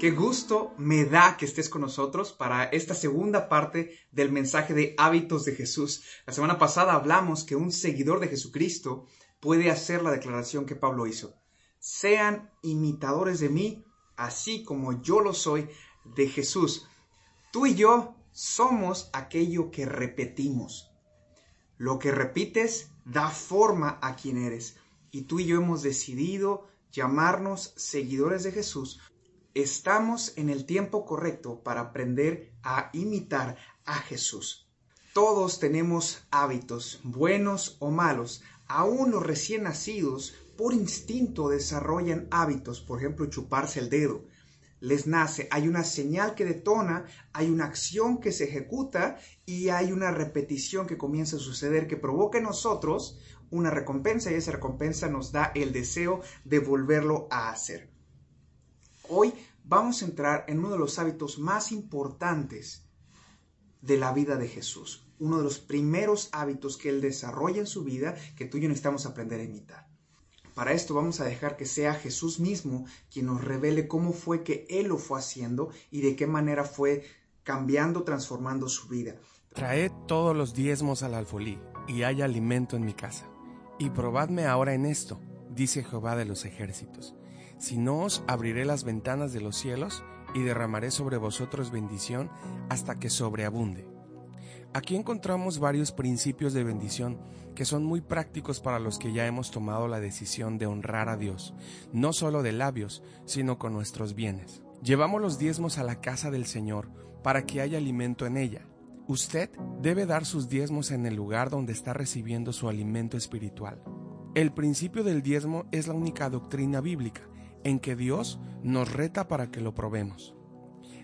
Qué gusto me da que estés con nosotros para esta segunda parte del mensaje de hábitos de Jesús. La semana pasada hablamos que un seguidor de Jesucristo puede hacer la declaración que Pablo hizo. Sean imitadores de mí, así como yo lo soy de Jesús. Tú y yo somos aquello que repetimos. Lo que repites da forma a quien eres. Y tú y yo hemos decidido llamarnos seguidores de Jesús Estamos en el tiempo correcto para aprender a imitar a Jesús. Todos tenemos hábitos, buenos o malos. Aún los recién nacidos, por instinto, desarrollan hábitos, por ejemplo, chuparse el dedo. Les nace, hay una señal que detona, hay una acción que se ejecuta y hay una repetición que comienza a suceder que provoca en nosotros una recompensa y esa recompensa nos da el deseo de volverlo a hacer. Hoy vamos a entrar en uno de los hábitos más importantes de la vida de Jesús, uno de los primeros hábitos que Él desarrolla en su vida que tú y yo necesitamos aprender a imitar. Para esto vamos a dejar que sea Jesús mismo quien nos revele cómo fue que Él lo fue haciendo y de qué manera fue cambiando, transformando su vida. Traed todos los diezmos al alfolí y haya alimento en mi casa. Y probadme ahora en esto, dice Jehová de los ejércitos si no os abriré las ventanas de los cielos y derramaré sobre vosotros bendición hasta que sobreabunde. Aquí encontramos varios principios de bendición que son muy prácticos para los que ya hemos tomado la decisión de honrar a Dios, no solo de labios, sino con nuestros bienes. Llevamos los diezmos a la casa del Señor para que haya alimento en ella. Usted debe dar sus diezmos en el lugar donde está recibiendo su alimento espiritual. El principio del diezmo es la única doctrina bíblica en que Dios nos reta para que lo probemos.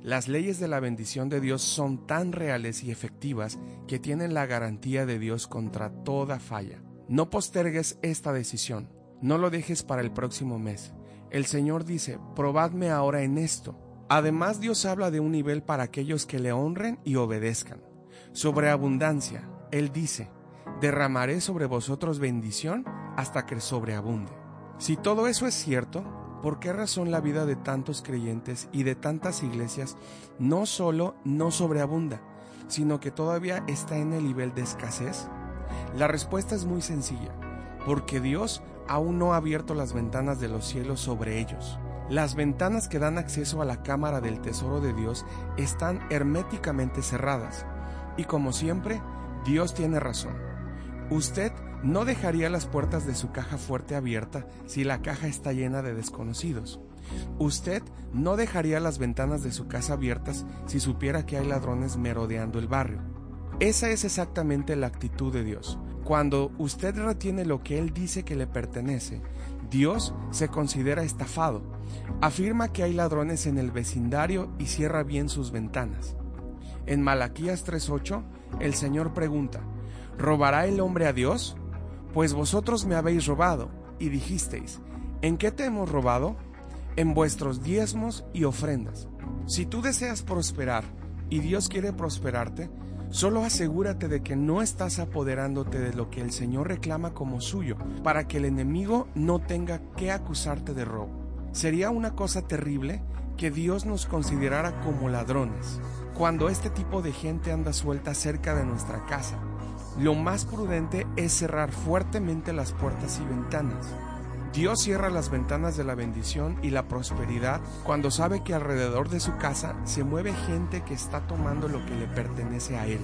Las leyes de la bendición de Dios son tan reales y efectivas que tienen la garantía de Dios contra toda falla. No postergues esta decisión, no lo dejes para el próximo mes. El Señor dice, probadme ahora en esto. Además Dios habla de un nivel para aquellos que le honren y obedezcan. Sobre abundancia, Él dice, derramaré sobre vosotros bendición hasta que sobreabunde. Si todo eso es cierto, ¿Por qué razón la vida de tantos creyentes y de tantas iglesias no solo no sobreabunda, sino que todavía está en el nivel de escasez? La respuesta es muy sencilla, porque Dios aún no ha abierto las ventanas de los cielos sobre ellos. Las ventanas que dan acceso a la cámara del tesoro de Dios están herméticamente cerradas. Y como siempre, Dios tiene razón. Usted no dejaría las puertas de su caja fuerte abierta si la caja está llena de desconocidos. Usted no dejaría las ventanas de su casa abiertas si supiera que hay ladrones merodeando el barrio. Esa es exactamente la actitud de Dios. Cuando usted retiene lo que Él dice que le pertenece, Dios se considera estafado. Afirma que hay ladrones en el vecindario y cierra bien sus ventanas. En Malaquías 3:8, el Señor pregunta, ¿robará el hombre a Dios? Pues vosotros me habéis robado, y dijisteis, ¿en qué te hemos robado? En vuestros diezmos y ofrendas. Si tú deseas prosperar y Dios quiere prosperarte, solo asegúrate de que no estás apoderándote de lo que el Señor reclama como suyo, para que el enemigo no tenga que acusarte de robo. Sería una cosa terrible que Dios nos considerara como ladrones, cuando este tipo de gente anda suelta cerca de nuestra casa lo más prudente es cerrar fuertemente las puertas y ventanas. Dios cierra las ventanas de la bendición y la prosperidad cuando sabe que alrededor de su casa se mueve gente que está tomando lo que le pertenece a Él.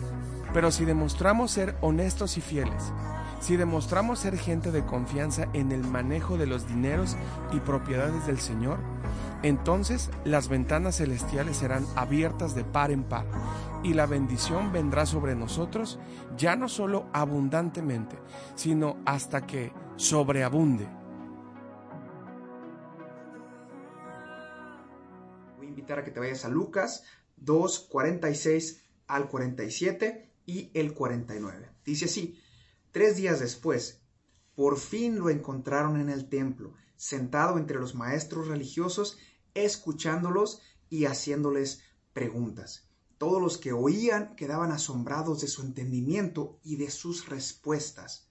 Pero si demostramos ser honestos y fieles, si demostramos ser gente de confianza en el manejo de los dineros y propiedades del Señor, entonces las ventanas celestiales serán abiertas de par en par y la bendición vendrá sobre nosotros ya no solo abundantemente, sino hasta que sobreabunde. Voy a invitar a que te vayas a Lucas 2, 46 al 47 y el 49. Dice así, tres días después, por fin lo encontraron en el templo, sentado entre los maestros religiosos, escuchándolos y haciéndoles preguntas. Todos los que oían quedaban asombrados de su entendimiento y de sus respuestas.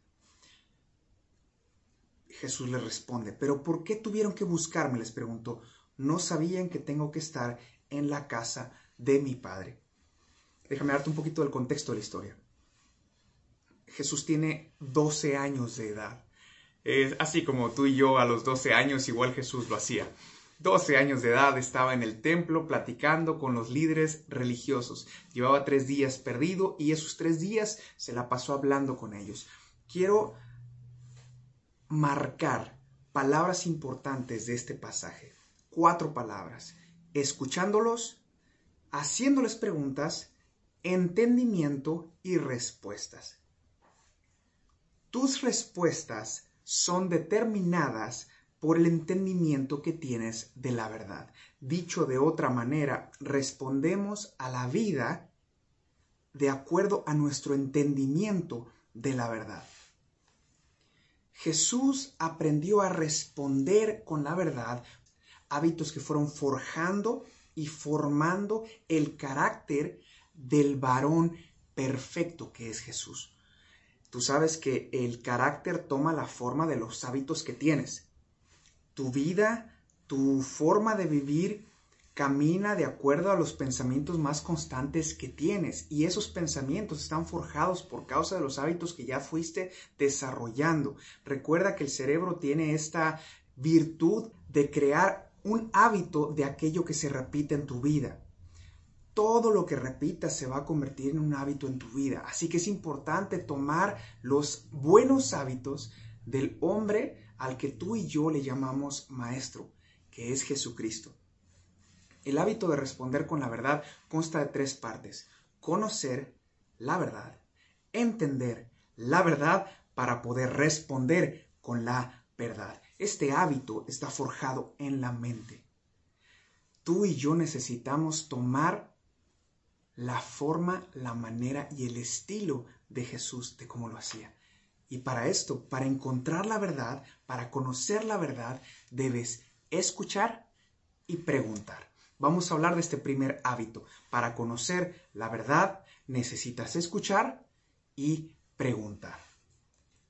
Jesús les responde, ¿pero por qué tuvieron que buscarme? les preguntó. no sabían que tengo que estar en la casa de mi Padre. Déjame darte un poquito del contexto de la historia. Jesús tiene 12 años de edad. Es así como tú y yo a los 12 años, igual Jesús lo hacía. 12 años de edad estaba en el templo platicando con los líderes religiosos. Llevaba tres días perdido y esos tres días se la pasó hablando con ellos. Quiero marcar palabras importantes de este pasaje. Cuatro palabras. Escuchándolos, haciéndoles preguntas, entendimiento y respuestas. Tus respuestas son determinadas por el entendimiento que tienes de la verdad. Dicho de otra manera, respondemos a la vida de acuerdo a nuestro entendimiento de la verdad. Jesús aprendió a responder con la verdad hábitos que fueron forjando y formando el carácter del varón perfecto que es Jesús. Tú sabes que el carácter toma la forma de los hábitos que tienes. Tu vida, tu forma de vivir camina de acuerdo a los pensamientos más constantes que tienes y esos pensamientos están forjados por causa de los hábitos que ya fuiste desarrollando. Recuerda que el cerebro tiene esta virtud de crear un hábito de aquello que se repite en tu vida todo lo que repitas se va a convertir en un hábito en tu vida. Así que es importante tomar los buenos hábitos del hombre al que tú y yo le llamamos maestro, que es Jesucristo. El hábito de responder con la verdad consta de tres partes. Conocer la verdad, entender la verdad para poder responder con la verdad. Este hábito está forjado en la mente. Tú y yo necesitamos tomar la forma, la manera y el estilo de Jesús, de cómo lo hacía. Y para esto, para encontrar la verdad, para conocer la verdad, debes escuchar y preguntar. Vamos a hablar de este primer hábito. Para conocer la verdad, necesitas escuchar y preguntar.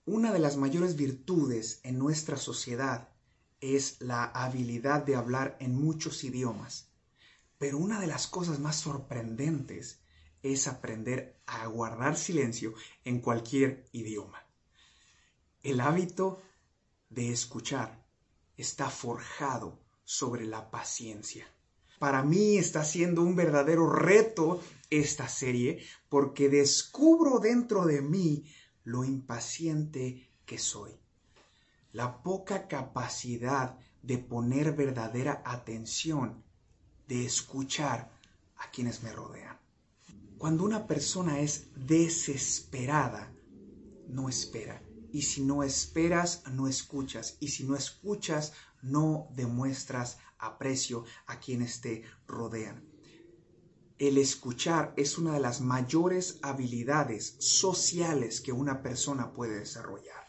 Una de las mayores virtudes en nuestra sociedad es la habilidad de hablar en muchos idiomas. Pero una de las cosas más sorprendentes es aprender a guardar silencio en cualquier idioma. El hábito de escuchar está forjado sobre la paciencia. Para mí está siendo un verdadero reto esta serie porque descubro dentro de mí lo impaciente que soy. La poca capacidad de poner verdadera atención de escuchar a quienes me rodean. Cuando una persona es desesperada, no espera. Y si no esperas, no escuchas. Y si no escuchas, no demuestras aprecio a quienes te rodean. El escuchar es una de las mayores habilidades sociales que una persona puede desarrollar.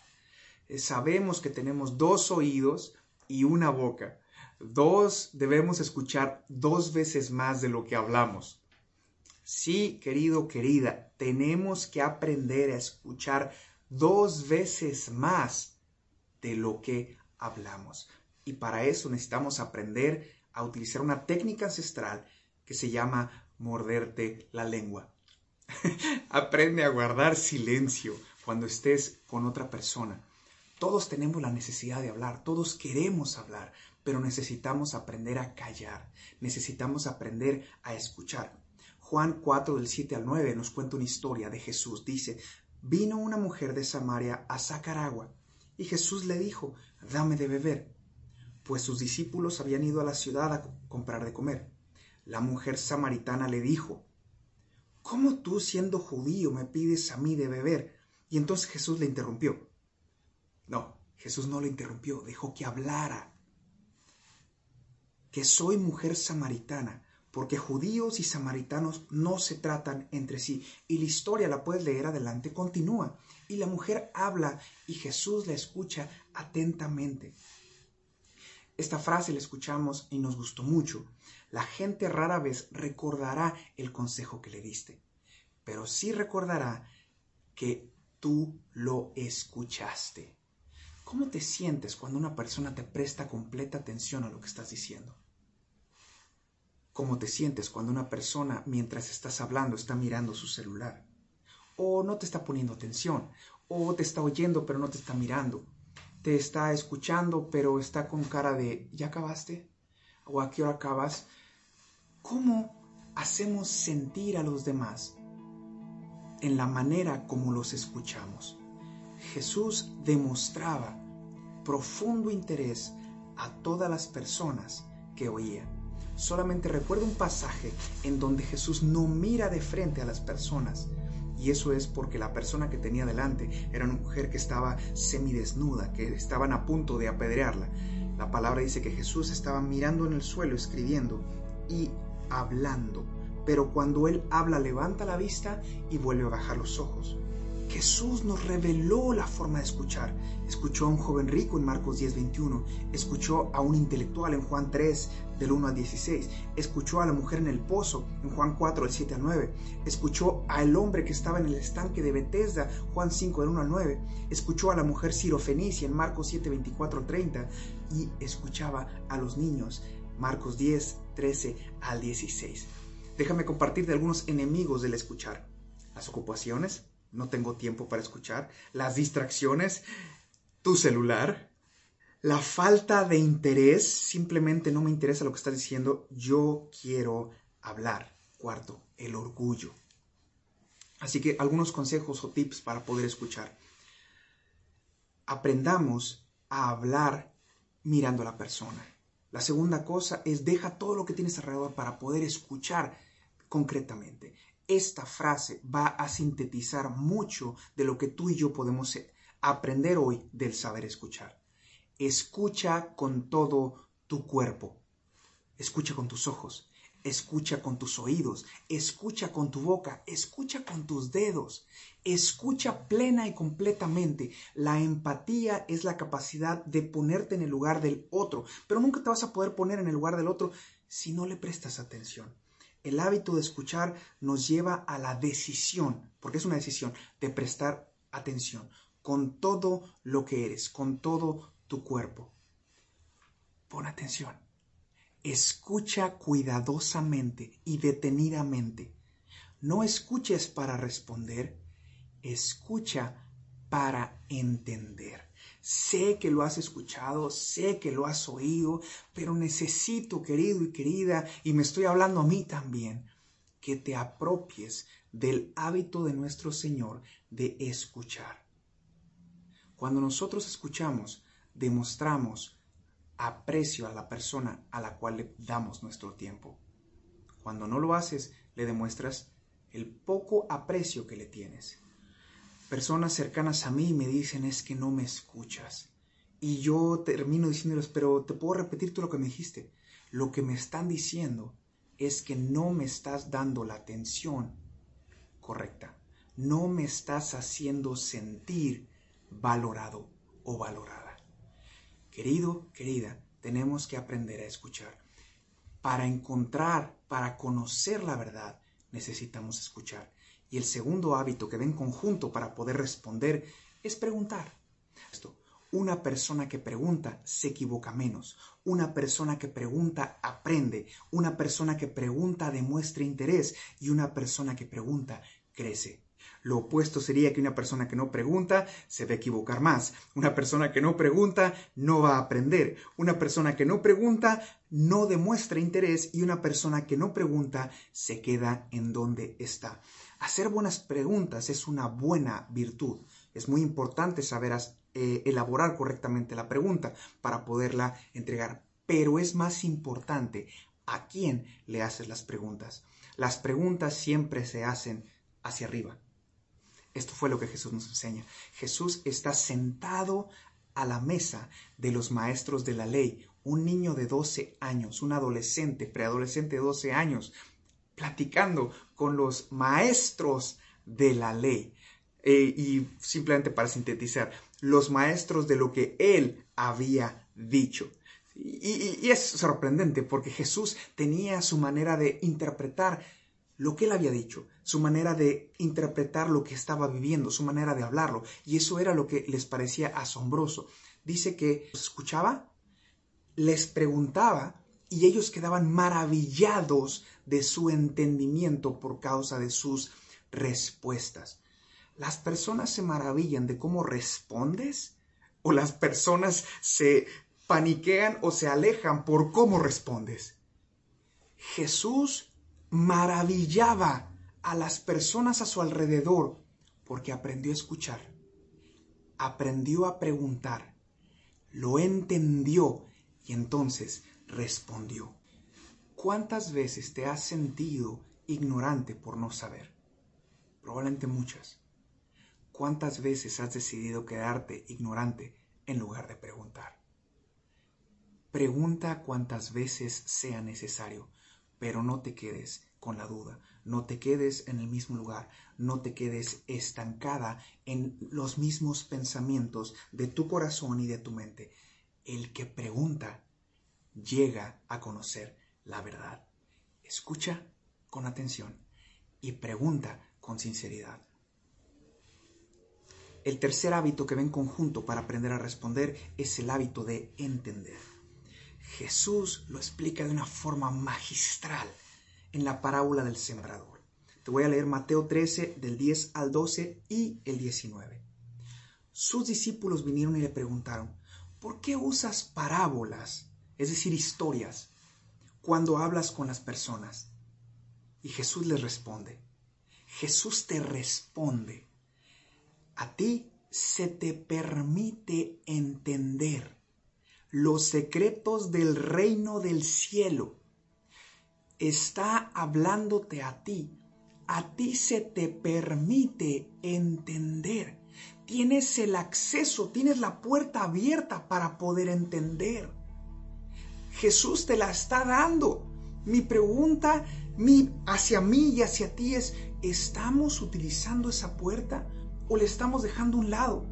Sabemos que tenemos dos oídos y una boca. Dos, debemos escuchar dos veces más de lo que hablamos. Sí, querido, querida, tenemos que aprender a escuchar dos veces más de lo que hablamos. Y para eso necesitamos aprender a utilizar una técnica ancestral que se llama morderte la lengua. Aprende a guardar silencio cuando estés con otra persona. Todos tenemos la necesidad de hablar, todos queremos hablar, pero necesitamos aprender a callar, necesitamos aprender a escuchar. Juan 4 del 7 al 9 nos cuenta una historia de Jesús. Dice, vino una mujer de Samaria a sacar agua y Jesús le dijo, dame de beber, pues sus discípulos habían ido a la ciudad a comprar de comer. La mujer samaritana le dijo, ¿cómo tú siendo judío me pides a mí de beber? Y entonces Jesús le interrumpió. No, Jesús no le interrumpió, dejó que hablara que soy mujer samaritana, porque judíos y samaritanos no se tratan entre sí. Y la historia la puedes leer adelante, continúa. Y la mujer habla y Jesús la escucha atentamente. Esta frase la escuchamos y nos gustó mucho. La gente rara vez recordará el consejo que le diste, pero sí recordará que tú lo escuchaste. ¿Cómo te sientes cuando una persona te presta completa atención a lo que estás diciendo? Cómo te sientes cuando una persona mientras estás hablando está mirando su celular o no te está poniendo atención o te está oyendo pero no te está mirando, te está escuchando pero está con cara de ¿ya acabaste? o ¿a qué hora acabas? ¿Cómo hacemos sentir a los demás? En la manera como los escuchamos. Jesús demostraba profundo interés a todas las personas que oían. Solamente recuerdo un pasaje en donde Jesús no mira de frente a las personas. Y eso es porque la persona que tenía delante era una mujer que estaba semidesnuda, que estaban a punto de apedrearla. La palabra dice que Jesús estaba mirando en el suelo, escribiendo y hablando. Pero cuando Él habla, levanta la vista y vuelve a bajar los ojos. Jesús nos reveló la forma de escuchar. Escuchó a un joven rico en Marcos 10, 21. Escuchó a un intelectual en Juan 3, del 1 al 16. Escuchó a la mujer en el pozo en Juan 4, del 7 al 9. Escuchó al hombre que estaba en el estanque de Bethesda, Juan 5, del 1 al 9. Escuchó a la mujer sirofenicia en Marcos 7, 24 al 30. Y escuchaba a los niños, Marcos 10, 13 al 16. Déjame compartir de algunos enemigos del escuchar. Las ocupaciones, no tengo tiempo para escuchar, las distracciones, tu celular, la falta de interés, simplemente no me interesa lo que estás diciendo, yo quiero hablar. Cuarto, el orgullo. Así que algunos consejos o tips para poder escuchar. Aprendamos a hablar mirando a la persona. La segunda cosa es deja todo lo que tienes alrededor para poder escuchar concretamente esta frase va a sintetizar mucho de lo que tú y yo podemos aprender hoy del saber escuchar. Escucha con todo tu cuerpo. Escucha con tus ojos. Escucha con tus oídos. Escucha con tu boca. Escucha con tus dedos. Escucha plena y completamente. La empatía es la capacidad de ponerte en el lugar del otro. Pero nunca te vas a poder poner en el lugar del otro si no le prestas atención. El hábito de escuchar nos lleva a la decisión, porque es una decisión, de prestar atención con todo lo que eres, con todo tu cuerpo. Pon atención. Escucha cuidadosamente y detenidamente. No escuches para responder, escucha para entender. Sé que lo has escuchado, sé que lo has oído, pero necesito, querido y querida, y me estoy hablando a mí también, que te apropies del hábito de nuestro Señor de escuchar. Cuando nosotros escuchamos, demostramos aprecio a la persona a la cual le damos nuestro tiempo. Cuando no lo haces, le demuestras el poco aprecio que le tienes personas cercanas a mí me dicen es que no me escuchas. Y yo termino diciéndoles, pero te puedo repetir todo lo que me dijiste. Lo que me están diciendo es que no me estás dando la atención correcta. No me estás haciendo sentir valorado o valorada. Querido, querida, tenemos que aprender a escuchar. Para encontrar, para conocer la verdad, necesitamos escuchar. Y el segundo hábito que ven conjunto para poder responder es preguntar. Esto, una persona que pregunta se equivoca menos. Una persona que pregunta aprende. Una persona que pregunta demuestra interés. Y una persona que pregunta crece. Lo opuesto sería que una persona que no pregunta se va a equivocar más. Una persona que no pregunta no va a aprender. Una persona que no pregunta no demuestra interés y una persona que no pregunta se queda en donde está. Hacer buenas preguntas es una buena virtud. Es muy importante saber eh, elaborar correctamente la pregunta para poderla entregar. Pero es más importante a quién le haces las preguntas. Las preguntas siempre se hacen hacia arriba. Esto fue lo que Jesús nos enseña. Jesús está sentado a la mesa de los maestros de la ley, un niño de 12 años, un adolescente, preadolescente de 12 años, platicando con los maestros de la ley. Eh, y simplemente para sintetizar, los maestros de lo que él había dicho. Y, y, es sorprendente porque Jesús tenía su manera de interpretar lo que él había dicho, su manera de interpretar lo que estaba viviendo, su manera de hablarlo. Y eso era lo que les parecía asombroso. Dice que escuchaba, les preguntaba y ellos quedaban maravillados de su entendimiento por causa de sus respuestas. ¿Las personas se maravillan de cómo respondes? ¿O las personas se paniquean o se alejan por cómo respondes? Jesús maravillaba a las personas a su alrededor porque aprendió a escuchar, aprendió a preguntar, lo entendió y entonces respondió. ¿Cuántas veces te has sentido ignorante por no saber? Probablemente muchas. ¿Cuántas veces has decidido quedarte ignorante en lugar de preguntar? Pregunta cuantas veces sea necesario, pero no te quedes con la duda, no te quedes en el mismo lugar, no te quedes estancada en los mismos pensamientos de tu corazón y de tu mente. El que pregunta llega a conocer la verdad. Escucha con atención y pregunta con sinceridad. El tercer hábito que ven conjunto para aprender a responder es el hábito de entender. Jesús lo explica de una forma magistral en la parábola del sembrador. Te voy a leer Mateo 13 del 10 al 12 y el 19. Sus discípulos vinieron y le preguntaron, ¿por qué usas parábolas? Es decir, historias, cuando hablas con las personas. Y Jesús les responde. Jesús te responde. A ti se te permite entender los secretos del reino del cielo. Está hablándote a ti. A ti se te permite entender. Tienes el acceso, tienes la puerta abierta para poder entender. Jesús te la está dando. Mi pregunta mi, hacia mí y hacia ti es, ¿estamos utilizando esa puerta o le estamos dejando un lado?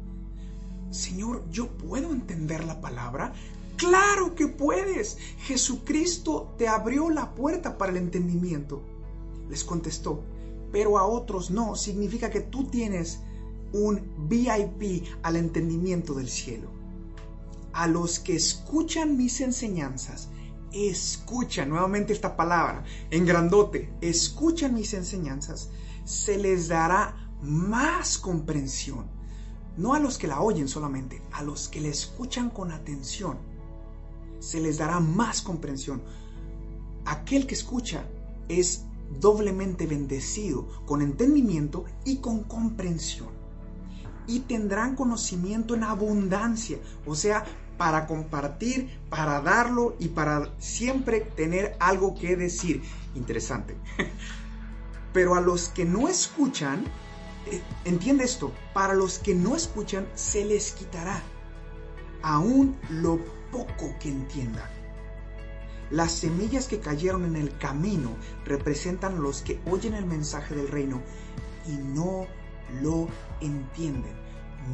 Señor, ¿yo puedo entender la palabra? Claro que puedes. Jesucristo te abrió la puerta para el entendimiento. Les contestó, pero a otros no. Significa que tú tienes un VIP al entendimiento del cielo a los que escuchan mis enseñanzas, escuchan nuevamente esta palabra en grandote, escuchan mis enseñanzas, se les dará más comprensión. No a los que la oyen solamente, a los que la escuchan con atención. Se les dará más comprensión. Aquel que escucha es doblemente bendecido con entendimiento y con comprensión. Y tendrán conocimiento en abundancia, o sea, para compartir, para darlo y para siempre tener algo que decir. Interesante. Pero a los que no escuchan, eh, entiende esto, para los que no escuchan se les quitará aún lo poco que entiendan. Las semillas que cayeron en el camino representan los que oyen el mensaje del reino y no lo entienden,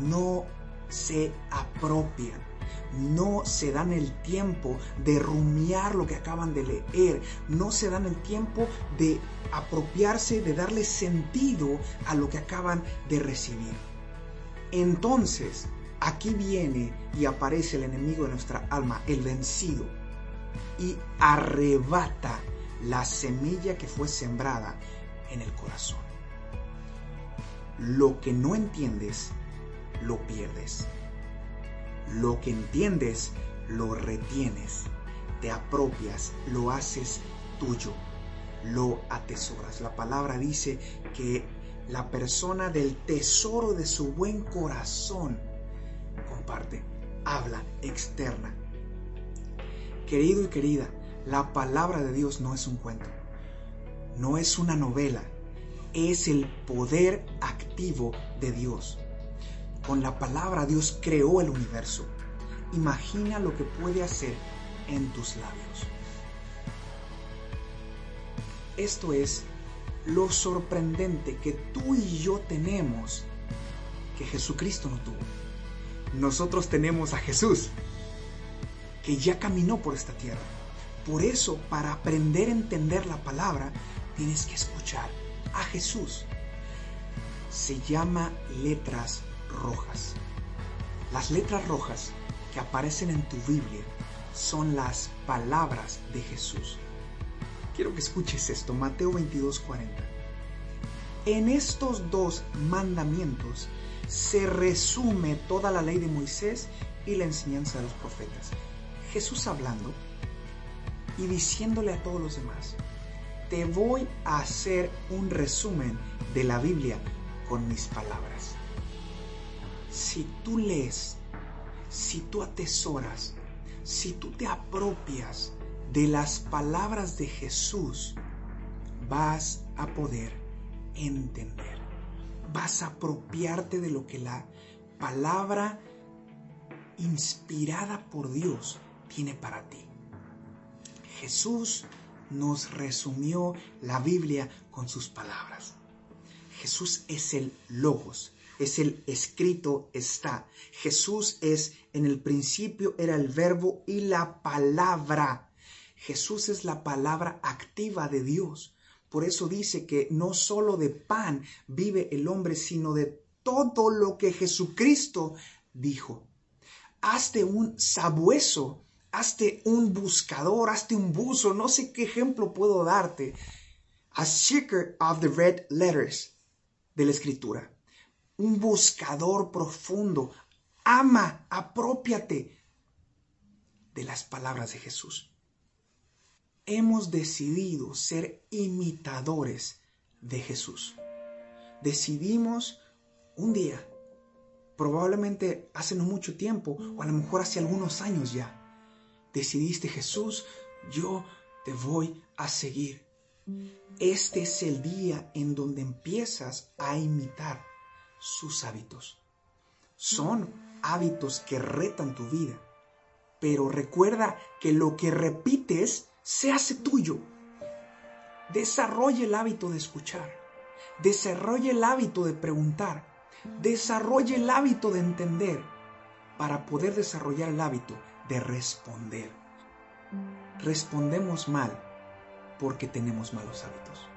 no se apropian no se dan el tiempo de rumiar lo que acaban de leer, no se dan el tiempo de apropiarse, de darle sentido a lo que acaban de recibir. Entonces, aquí viene y aparece el enemigo de nuestra alma, el vencido, y arrebata la semilla que fue sembrada en el corazón. Lo que no entiendes, lo pierdes. Lo que entiendes, lo retienes, te apropias, lo haces tuyo, lo atesoras. La palabra dice que la persona del tesoro de su buen corazón comparte, habla externa. Querido y querida, la palabra de Dios no es un cuento, no es una novela, es el poder activo de Dios. Con la palabra Dios creó el universo. Imagina lo que puede hacer en tus labios. Esto es lo sorprendente que tú y yo tenemos que Jesucristo no tuvo. Nosotros tenemos a Jesús, que ya caminó por esta tierra. Por eso, para aprender a entender la palabra, tienes que escuchar a Jesús. Se llama letras rojas. Las letras rojas que aparecen en tu Biblia son las palabras de Jesús. Quiero que escuches esto, Mateo 22, 40. En estos dos mandamientos se resume toda la ley de Moisés y la enseñanza de los profetas. Jesús hablando y diciéndole a todos los demás, te voy a hacer un resumen de la Biblia con mis palabras. Si tú lees, si tú atesoras, si tú te apropias de las palabras de Jesús, vas a poder entender. Vas a apropiarte de lo que la palabra inspirada por Dios tiene para ti. Jesús nos resumió la Biblia con sus palabras. Jesús es el logos, es el escrito está. Jesús es en el principio era el verbo y la palabra. Jesús es la palabra activa de Dios. Por eso dice que no solo de pan vive el hombre, sino de todo lo que Jesucristo dijo. Hazte un sabueso, hazte un buscador, hazte un buzo, no sé qué ejemplo puedo darte. A seeker of the red letters de la escritura. Un buscador profundo. Ama, apropiate de las palabras de Jesús. Hemos decidido ser imitadores de Jesús. Decidimos un día, probablemente hace no mucho tiempo, o a lo mejor hace algunos años ya, decidiste Jesús, yo te voy a seguir. Este es el día en donde empiezas a imitar sus hábitos. Son hábitos que retan tu vida, pero recuerda que lo que repites se hace tuyo. Desarrolla el hábito de escuchar, desarrolla el hábito de preguntar, desarrolla el hábito de entender para poder desarrollar el hábito de responder. Respondemos mal porque tenemos malos hábitos.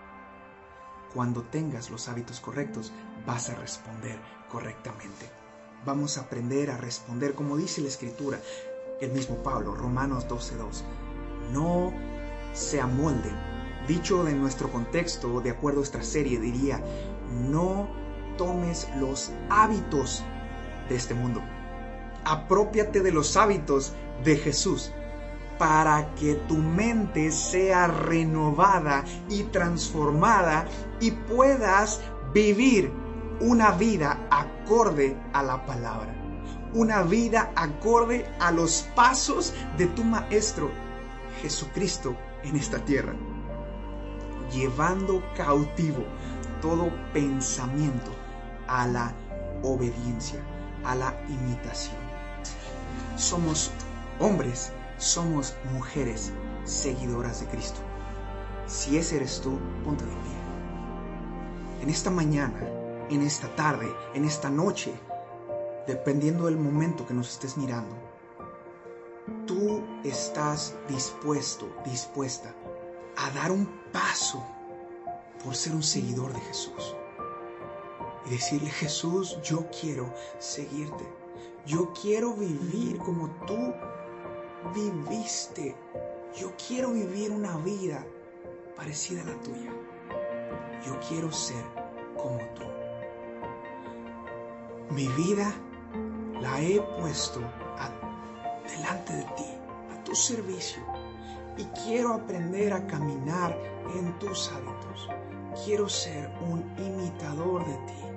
Cuando tengas los hábitos correctos, vas a responder correctamente. Vamos a aprender a responder como dice la escritura, el mismo Pablo, Romanos 12.2. No se amolden. Dicho de nuestro contexto, de acuerdo a esta serie, diría, no tomes los hábitos de este mundo. Apropiate de los hábitos de Jesús para que tu mente sea renovada y transformada y puedas vivir una vida acorde a la palabra. Una vida acorde a los pasos de tu Maestro Jesucristo en esta tierra. Llevando cautivo todo pensamiento a la obediencia, a la imitación. Somos hombres somos mujeres seguidoras de Cristo. Si ese eres tú, ponte de pie. En esta mañana, en esta tarde, en esta noche, dependiendo del momento que nos estés mirando, tú estás dispuesto, dispuesta a dar un paso por ser un seguidor de Jesús. Y decirle, Jesús, yo quiero seguirte. Yo quiero vivir como tú viviste. Yo quiero vivir una vida parecida a la tuya. Yo quiero ser como tú. Mi vida la he puesto delante de ti, a tu servicio. Y quiero aprender a caminar en tus hábitos. Quiero ser un imitador de ti.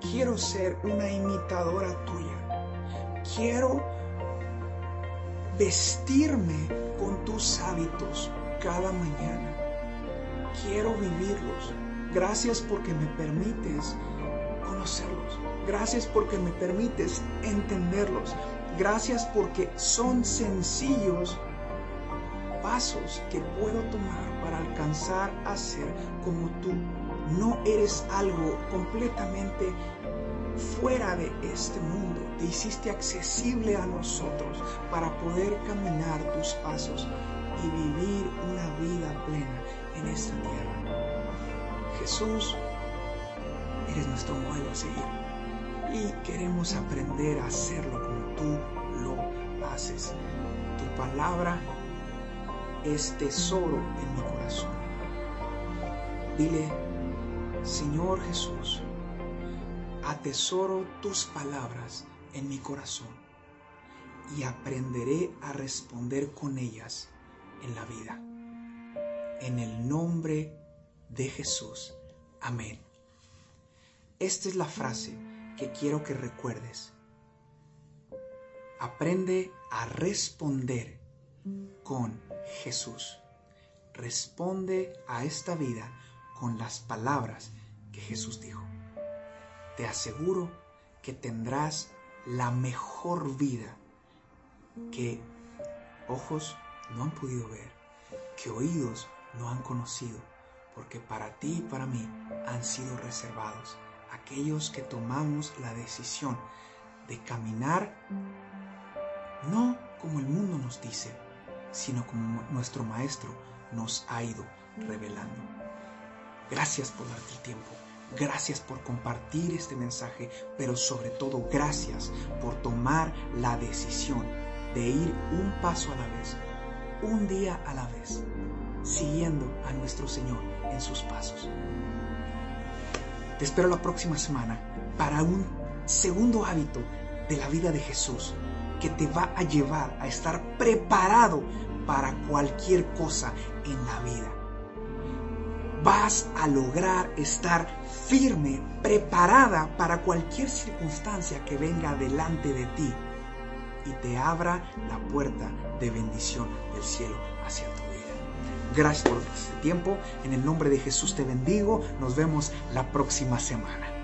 Quiero ser una imitadora tuya. Quiero vestirme con tus hábitos cada mañana. Quiero vivirlos. Gracias porque me permites conocerlos. Gracias porque me permites entenderlos. Gracias porque son sencillos pasos que puedo tomar para alcanzar a ser como tú. No eres algo completamente fuera de este mundo, te hiciste accesible a nosotros para poder caminar tus pasos y vivir una vida plena en esta tierra. Jesús, eres nuestro modelo a seguir y queremos aprender a hacerlo como tú lo haces. Tú palabra es tesoro en mi corazón. Dile, Señor Jesús, atesoro tus palabras en mi corazón y aprenderé a responder con ellas en la vida. En el nombre de Jesús. Amén. Esta es la frase que quiero que recuerdes. Aprende a responder con Jesús. Responde a esta vida con las palabras Jesús dijo. Te aseguro que tendrás la mejor vida que ojos no han podido ver, que oídos no han conocido, porque para ti y para mí han sido reservados aquellos que tomamos la decisión de caminar no como el mundo nos dice, sino como nuestro Maestro nos ha ido revelando. Gracias por darte el tiempo. Gracias por compartir este mensaje, pero sobre todo gracias por tomar la decisión de ir un paso a la vez, un día a la vez, siguiendo a nuestro Señor en sus pasos. Te espero la próxima semana para un segundo hábito de la vida de Jesús que te va a llevar a estar preparado para cualquier cosa en la vida. Vas a lograr estar firme, preparada para cualquier circunstancia que venga delante de ti y te abra la puerta de bendición del cielo hacia tu vida. Gracias por este tiempo. En el nombre de Jesús te bendigo. Nos vemos la próxima semana.